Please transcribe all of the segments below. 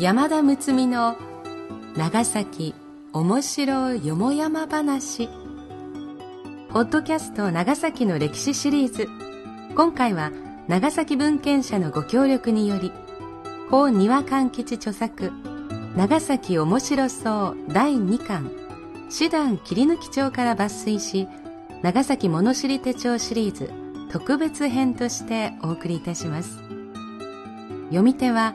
山田睦美の長崎面白よもやま話。ポッドキャスト長崎の歴史シリーズ。今回は長崎文献社のご協力により法庭勘吉著作長崎面白そう第2巻手段切り抜き帳から抜粋し長崎物知り手帳シリーズ特別編としてお送りいたします。読み手は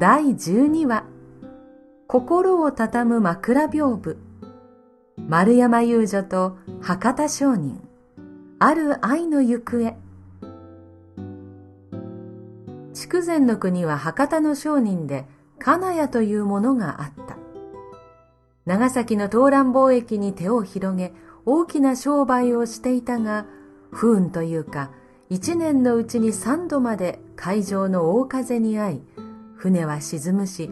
第12話。心を畳む枕屏風。丸山遊女と博多商人。ある愛の行方。筑前の国は博多の商人で金谷というものがあった。長崎の東蘭貿易に手を広げ大きな商売をしていたが不運というか一年のうちに三度まで海上の大風に遭い船は沈むし、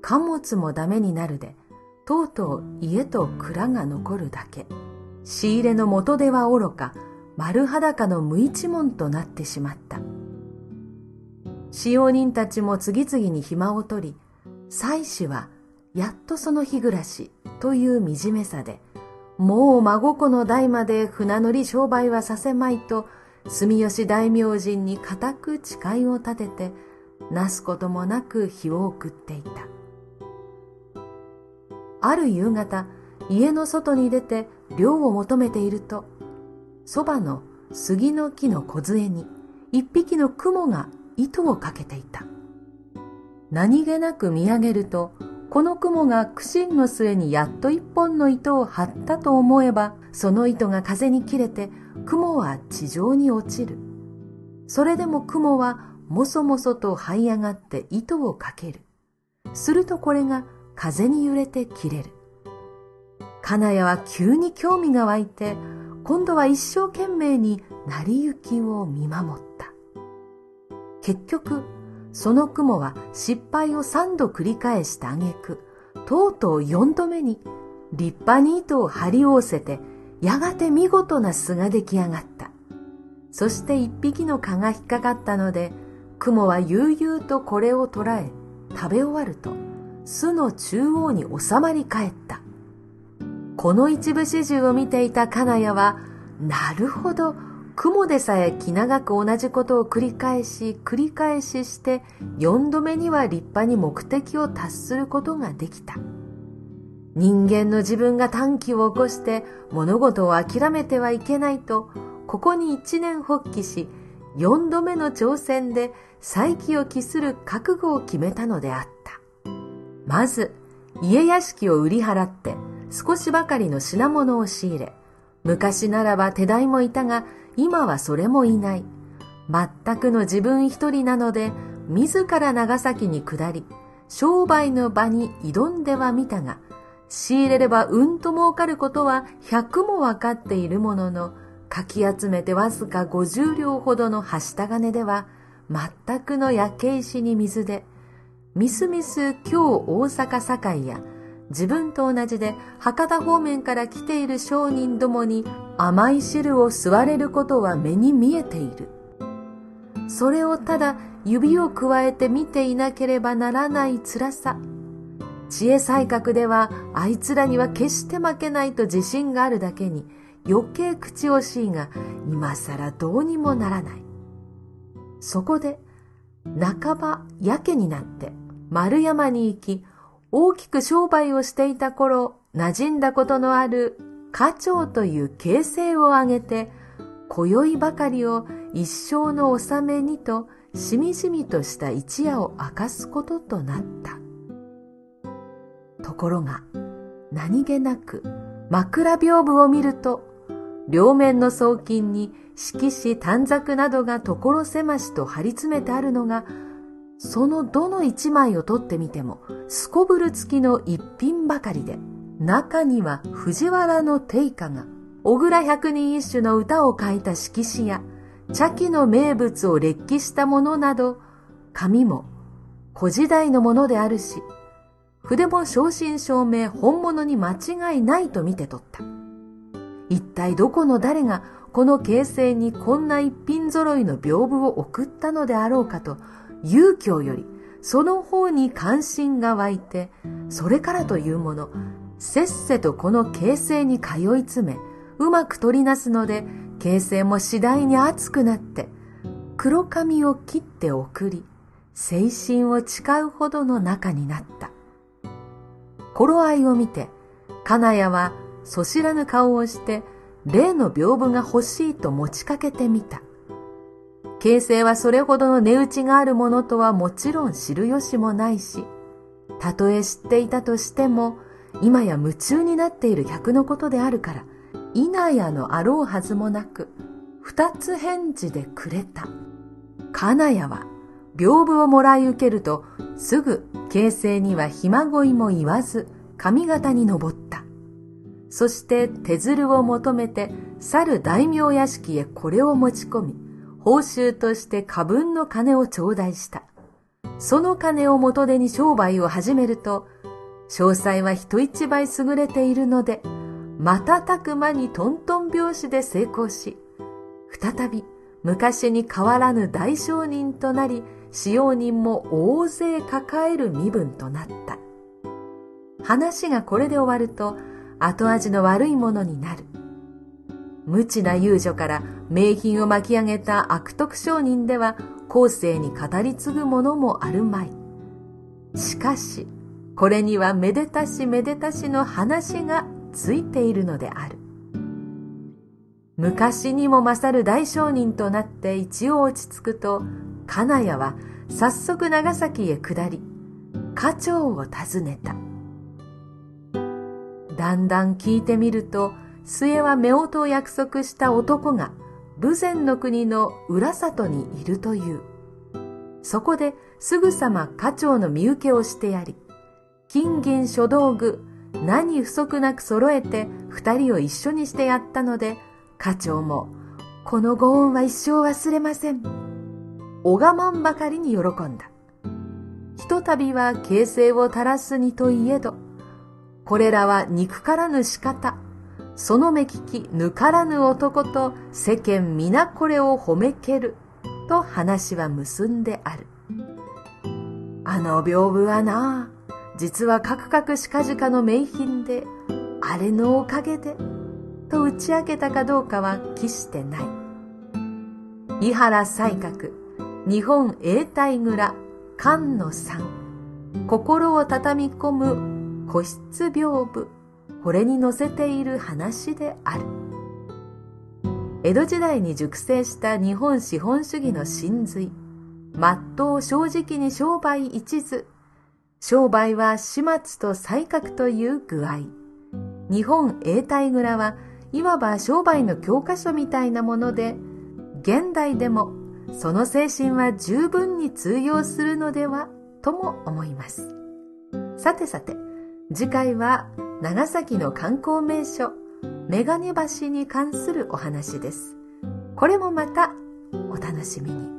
貨物もダメになるで、とうとう家と蔵が残るだけ。仕入れの元手は愚か、丸裸の無一文となってしまった。使用人たちも次々に暇を取り、妻子はやっとその日暮らしという惨めさで、もう孫子の代まで船乗り商売はさせまいと、住吉大明神に固く誓いを立てて、なすこともなく日を送っていた。ある夕方、家の外に出て漁を求めていると、そばの杉の木の梢に一匹の雲が糸をかけていた。何気なく見上げると、この雲が苦心の末にやっと一本の糸を張ったと思えば、その糸が風に切れて、雲は地上に落ちる。それでも雲はもそもそと這い上がって糸をかける。するとこれが風に揺れて切れる。金谷は急に興味が湧いて、今度は一生懸命に成り行きを見守った。結局、その雲は失敗を三度繰り返した挙句、とうとう四度目に立派に糸を張り合わせて、やがて見事な巣が出来上がった。そして一匹の蚊が引っかかったので、雲は悠々とこれを捕らえ、食べ終わると、巣の中央に収まり返った。この一部始終を見ていた金谷は、なるほど、雲でさえ気長く同じことを繰り返し、繰り返しして、四度目には立派に目的を達することができた。人間の自分が短気を起こして物事を諦めてはいけないと、ここに一年発起し、四度目の挑戦で再起を期する覚悟を決めたのであった。まず、家屋敷を売り払って少しばかりの品物を仕入れ、昔ならば手代もいたが、今はそれもいない。全くの自分一人なので、自ら長崎に下り、商売の場に挑んではみたが、仕入れればうんと儲かることは百もわかっているものの、かき集めてわずか50両ほどのはした金では、全くの焼け石に水で、みすみす今日大阪堺や、自分と同じで博多方面から来ている商人どもに甘い汁を吸われることは目に見えている。それをただ指をくわえて見ていなければならない辛さ。知恵才覚ではあいつらには決して負けないと自信があるだけに、余計口惜しいが今更どうにもならない。そこで半ばやけになって丸山に行き大きく商売をしていた頃馴染んだことのある家長という形勢を挙げて今宵ばかりを一生の納めにとしみじみとした一夜を明かすこととなった。ところが何気なく枕屏風を見ると両面の送金に色紙短冊などが所狭しと張り詰めてあるのがそのどの一枚を取ってみてもすこぶる付きの一品ばかりで中には藤原の定家が小倉百人一首の歌を書いた色紙や茶器の名物を列記したものなど紙も古時代のものであるし筆も正真正銘本物に間違いないと見て取った。一体どこの誰がこの形勢にこんな一品揃いの屏風を送ったのであろうかと、勇気よりその方に関心が湧いて、それからというもの、せっせとこの形勢に通い詰め、うまく取りなすので、形勢も次第に熱くなって、黒髪を切って送り、精神を誓うほどの仲になった。頃合いを見て、金谷はそ知らぬ顔をして、例の屏風が欲しいと持ちかけてみた。形勢はそれほどの値打ちがあるものとはもちろん知る由もないし、たとえ知っていたとしても、今や夢中になっている客のことであるから、稲やのあろうはずもなく、二つ返事でくれた。金谷は、屏風をもらい受けると、すぐ形勢にはひまごいも言わず、上方に登った。そして手鶴を求めて、去る大名屋敷へこれを持ち込み、報酬として過分の金を頂戴した。その金を元手に商売を始めると、詳細は人一倍優れているので、瞬く間にトントン拍子で成功し、再び昔に変わらぬ大商人となり、使用人も大勢抱える身分となった。話がこれで終わると後味の悪いものになる。無知な遊女から名品を巻き上げた悪徳商人では後世に語り継ぐものもあるまい。しかし、これにはめでたしめでたしの話がついているのである。昔にも勝る大商人となって一応落ち着くと金谷は早速長崎へ下り、課長を訪ねた。だんだん聞いてみると、末は夫婦を約束した男が、武前の国の浦里にいるという。そこですぐさま課長の身請けをしてやり、金銀書道具、何不足なく揃えて二人を一緒にしてやったので、課長も、このご恩は一生忘れません。拝まんばかりに喜んだ。ひとたびは形勢を垂らすにといえど、これらは憎からぬ仕方、その目利き抜からぬ男と世間皆これを褒めける、と話は結んである。あの屏風はな、実はカクカクしかじかの名品で、あれのおかげで、と打ち明けたかどうかは決してない。伊原西閣、日本永代蔵菅野さん心を畳み込む個室屏風これに載せている話である。江戸時代に熟成した日本資本主義の真髄まっとう正直に商売一途。商売は始末と才覚という具合。日本永代蔵はいわば商売の教科書みたいなもので現代でもその精神は十分に通用するのではとも思います。さてさて、次回は長崎の観光名所、メガネ橋に関するお話です。これもまたお楽しみに。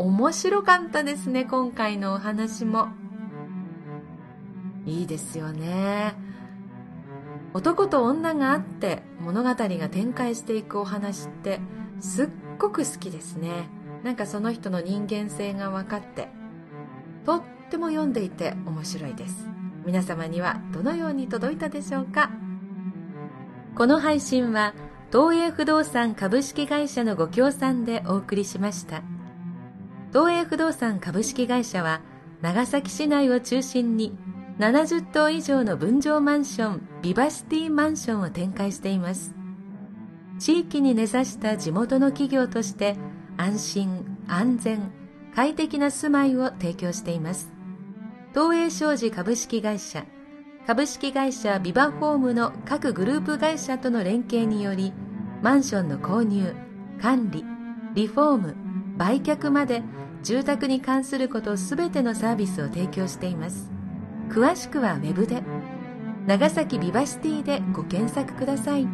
面白かったですね今回のお話も。いいですよね。男と女があって物語が展開していくお話ってすっごく好きですね。なんかその人の人間性が分かってとっても読んでいて面白いです。皆様にはどのように届いたでしょうか？この配信は東映不動産株式会社のご協賛でお送りしました。東映不動産株式会社は長崎市内を中心に70棟以上の分譲マンションビバシティマンションを展開しています。地域に根ざした地元の企業として安心安全快適な住まいを提供しています。東映商事株式会社株式会社ビバホームの各グループ会社との連携によりマンションの購入管理リフォーム売却まで住宅に関することすべてのサービスを提供しています。詳しくはウェブで。長崎ビバシティでご検索ください。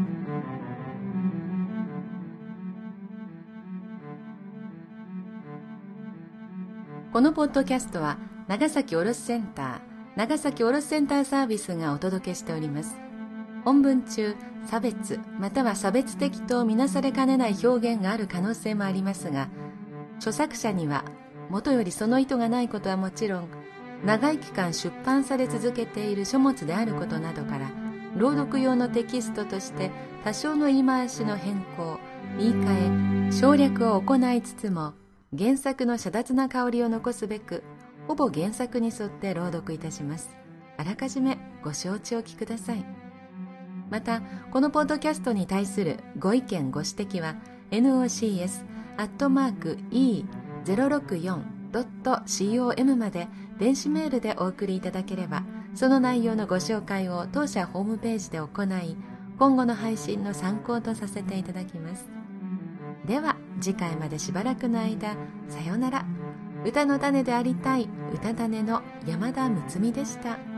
このポッドキャストは長崎卸センター長崎卸センターサービスがお届けしております。本文中差別または差別的とみなされかねない表現がある可能性もありますが著作者にはもとよりその意図がないことはもちろん長い期間出版され続けている書物であることなどから朗読用のテキストとして多少の言い回しの変更言い換え省略を行いつつも原作の遮奪な香りを残すべくほぼ原作に沿って朗読いたします。あらかじめご承知おきください。またこのポッドキャストに対するご意見ご指摘は nocs nocs.e064.com まで電子メールでお送りいただければその内容のご紹介を当社ホームページで行い今後の配信の参考とさせていただきますでは次回までしばらくの間さようなら歌の種でありたい歌種の山田睦美でした。